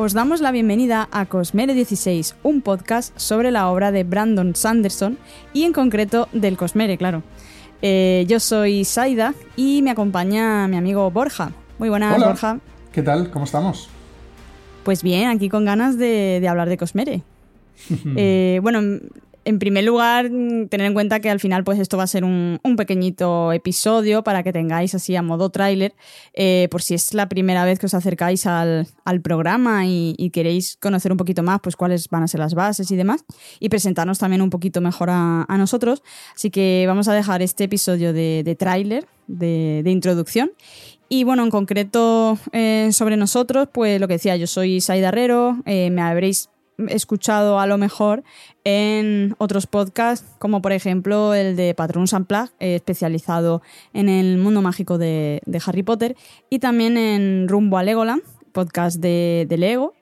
os damos la bienvenida a Cosmere 16, un podcast sobre la obra de Brandon Sanderson y en concreto del Cosmere, claro. Eh, yo soy Saida y me acompaña mi amigo Borja. Muy buenas, Hola. Borja. ¿Qué tal? ¿Cómo estamos? Pues bien, aquí con ganas de, de hablar de Cosmere. Eh, bueno, en primer lugar, mm, tener en cuenta que al final pues esto va a ser un, pequeñito episodio para que tengáis así a modo tráiler, eh, por si es la primera vez que os acercáis al, al programa y, y queréis conocer un poquito más pues cuáles van a ser las bases y demás, y presentarnos también un poquito mejor a, a nosotros. Así que vamos a dejar este episodio de, de tráiler, de, de introducción. Y bueno, en concreto eh, sobre nosotros, pues lo que decía, yo soy Saida Herrero, eh, me habréis escuchado a lo mejor en otros podcasts, como por ejemplo el de Patronus Unplugged, eh, especializado en el mundo mágico de, Harry Potter, y también en Rumbo a Legoland, podcast de, Lego,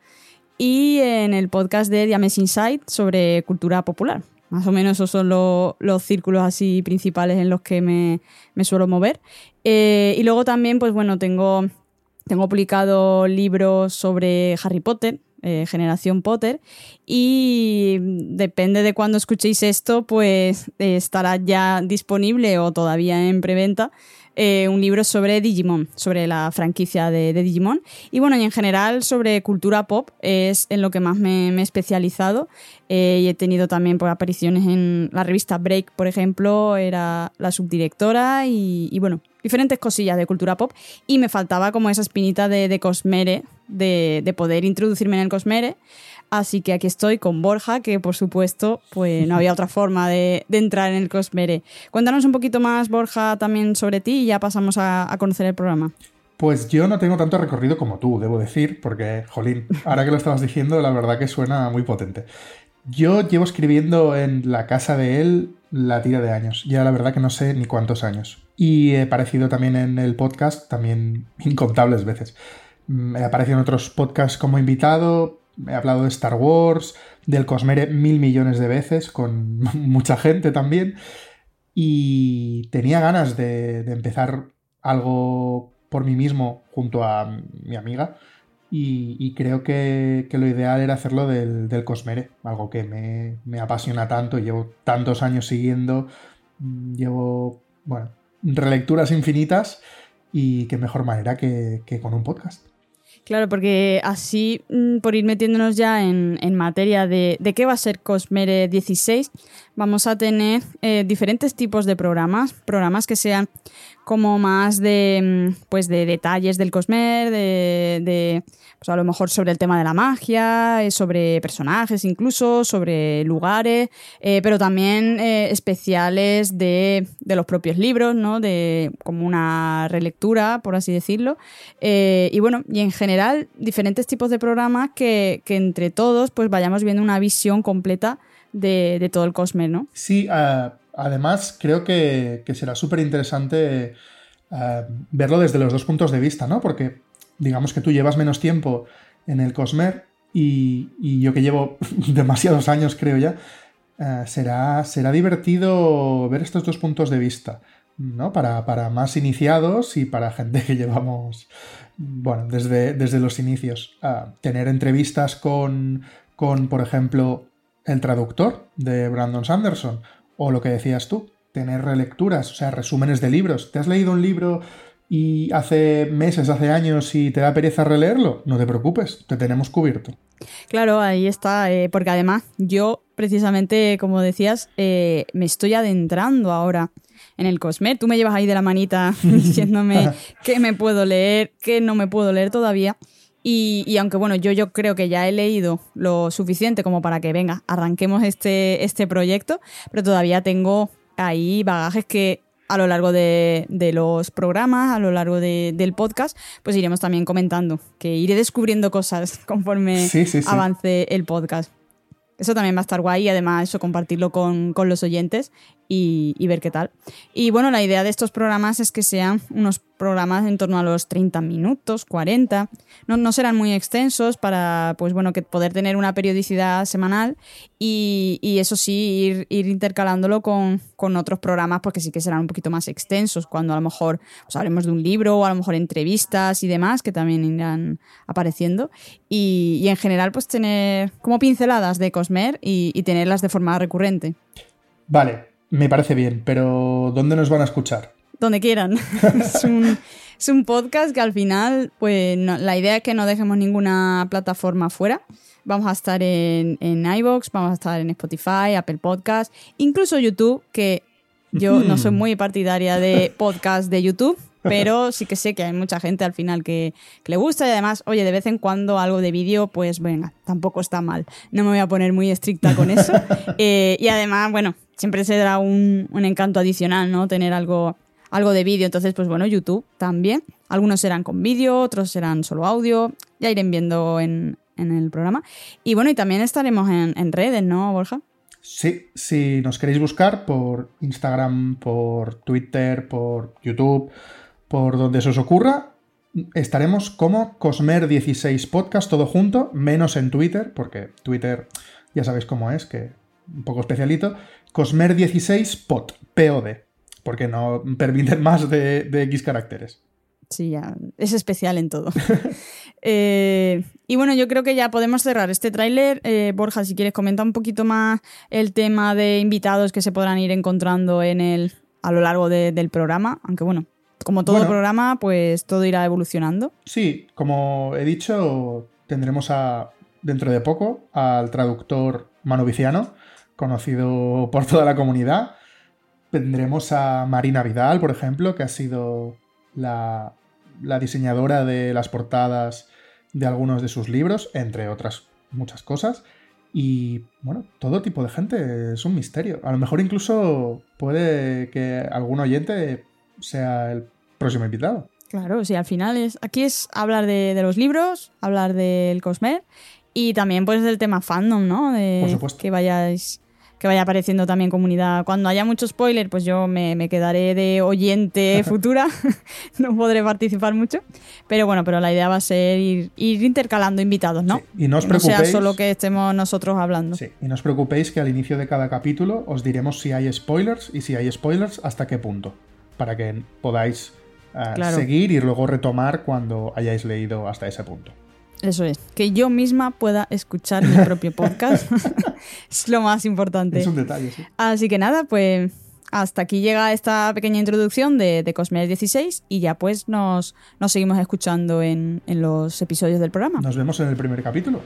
y en el podcast de Diames Insight sobre cultura popular. Más o menos esos son lo- los círculos así principales en los que me, me suelo mover. Eh, y luego también, pues bueno, tengo, tengo publicado libros sobre Harry Potter, eh, Generación Potter, y depende de cuándo escuchéis esto, pues eh, estará ya disponible o todavía en preventa eh, un libro sobre Digimon, sobre la franquicia de, Digimon. Y bueno, y en general sobre cultura pop es en lo que más me, he especializado. Y he tenido también pues, apariciones en la revista Break, por ejemplo, era la subdirectora y, y, bueno, diferentes cosillas de cultura pop. Y me faltaba como esa espinita de, de Cosmere, de, de poder introducirme en el Cosmere. Así que aquí estoy con Borja, que por supuesto, pues no había otra forma de, de entrar en el Cosmere. Cuéntanos un poquito más, Borja, también sobre ti y ya pasamos a, a conocer el programa. Pues yo no tengo tanto recorrido como tú, debo decir, porque, jolín, ahora que lo estabas diciendo, la verdad que suena muy potente. Yo llevo escribiendo en la casa de él la tira de años, ya la verdad que no sé ni cuántos años. Y he aparecido también en el podcast, también incontables veces. Mm, He aparecido en otros podcasts como invitado, he hablado de Star Wars, del Cosmere mil millones de veces, con mucha gente también. Y tenía ganas de, empezar algo por mí mismo junto a mi amiga. Y, creo que, lo ideal era hacerlo del, del Cosmere, algo que me, me apasiona tanto, llevo tantos años siguiendo, llevo, bueno, relecturas infinitas y qué mejor manera que, que con un podcast. Claro, porque así, mm, por ir metiéndonos ya en, en materia de, de qué va a ser Cosmere 16, vamos a tener eh, diferentes tipos de programas, programas que sean como más de, mm, pues de detalles del Cosmere, de, pues a lo mejor sobre el tema de la magia, eh, sobre personajes incluso, sobre lugares, eh, pero también especiales de, de los propios libros, ¿no? De como una relectura, por así decirlo. Y bueno, y en general, diferentes tipos de programas que, que entre todos pues vayamos viendo una visión completa de, todo el Cosmere, ¿no? Sí, uh, además creo que, será súper interesante uh, verlo desde los dos puntos de vista, ¿no? Porque digamos que tú llevas menos tiempo en el Cosmer y, yo que llevo demasiados años, creo ya, uh, será, será divertido ver estos dos puntos de vista, ¿no? Para, para más iniciados y para gente que llevamos, bueno, desde, desde los inicios. Tener entrevistas con, con, por ejemplo, el traductor de Brandon Sanderson, o lo que decías tú, tener relecturas, o sea, resúmenes de libros. ¿Te has leído un libro y hace meses, hace años y te da pereza releerlo? No te preocupes, te tenemos cubierto. Claro, ahí está, eh, porque además yo precisamente, como decías, eh, me estoy adentrando ahora en el Cosmer. Tú me llevas ahí de la manita diciéndome qué me puedo leer, qué no me puedo leer todavía. Y, y, aunque bueno, yo, yo creo que ya he leído lo suficiente como para que venga, arranquemos este, este proyecto, pero todavía tengo ahí bagajes que a lo largo de, de los programas, a lo largo de, del podcast, pues iremos también comentando, que iré descubriendo cosas conforme sí, sí, sí. avance el podcast. Eso también va a estar guay y además eso compartirlo con, con los oyentes y, ver qué tal. Y bueno, la idea de estos programas es que sean unos programas en torno a los 30 minutos, 40. No, no serán muy extensos para, pues bueno, que poder tener una periodicidad semanal y, eso sí, ir, intercalándolo con, otros programas porque sí que serán un poquito más extensos cuando a lo mejor pues, hablemos de un libro o a lo mejor entrevistas y demás que también irán apareciendo. Y, en general, pues tener como pinceladas de Cosmer y, y tenerlas de forma recurrente. Vale, me parece bien, pero ¿dónde nos van a escuchar? Donde quieran. es, un, podcast que al final, pues la idea es que no dejemos ninguna plataforma fuera. Vamos a estar en, en iVoox, vamos a estar en Spotify, Apple Podcast, incluso YouTube, que yo no soy muy partidaria de podcast de YouTube, pero sí que sé que hay mucha gente al final que, le gusta y además, oye, de vez en cuando algo de vídeo, pues venga, tampoco está mal. No me voy a poner muy estricta con eso. Eh, y además, bueno, siempre se dará un, encanto adicional, ¿no? Tener algo, algo de vídeo. Entonces, pues bueno, YouTube también. Algunos serán con vídeo, otros serán solo audio. Ya irán viendo en, el programa. Y bueno, y también estaremos en, en redes, ¿no, Borja? Sí, si nos queréis buscar por Instagram, por Twitter, por YouTube, por donde se os ocurra, estaremos como Cosmer16 Podcast, todo junto, menos en Twitter, porque Twitter ya sabéis cómo es, que un poco especialito. Cosmer16 Pod, POD, porque no permiten más de, X caracteres. Sí, ya, es especial en todo. Eh, y bueno, yo creo que ya podemos cerrar este tráiler. Eh, Borja, si quieres comentar un poquito más el tema de invitados que se podrán ir encontrando en el, a lo largo del programa, aunque bueno, como todo programa, pues todo irá evolucionando. Sí, como he dicho, tendremos a, dentro de poco al traductor manoviciano, conocido por toda la comunidad. Tendremos a Marina Vidal, por ejemplo, que ha sido la, la diseñadora de las portadas de algunos de sus libros, entre otras muchas cosas. Y bueno, todo tipo de gente es un misterio. A lo mejor incluso puede que algún oyente sea el próximo invitado. Claro, sí, al final es. Aquí es hablar de, los libros, hablar del Cosmer y también pues del tema fandom, ¿no? De Por supuesto. Que vayáis que vaya apareciendo también comunidad. Cuando haya mucho spoiler, pues yo me, quedaré de oyente futura, no podré participar mucho. Pero bueno, pero la idea va a ser ir, intercalando invitados, ¿no? Y no os preocupéis. No sea solo que estemos nosotros hablando. Sí, y no os preocupéis que al inicio de cada capítulo os diremos si hay spoilers y si hay spoilers, hasta qué punto. Para que podáis seguir y luego retomar cuando hayáis leído hasta ese punto. Eso es, que yo misma pueda escuchar mi propio podcast. es lo más importante. Es un detalle, sí. Así que nada, pues hasta aquí llega esta pequeña introducción de, de 16 y ya pues nos, nos seguimos escuchando en, en los episodios del programa. Nos vemos en el primer capítulo.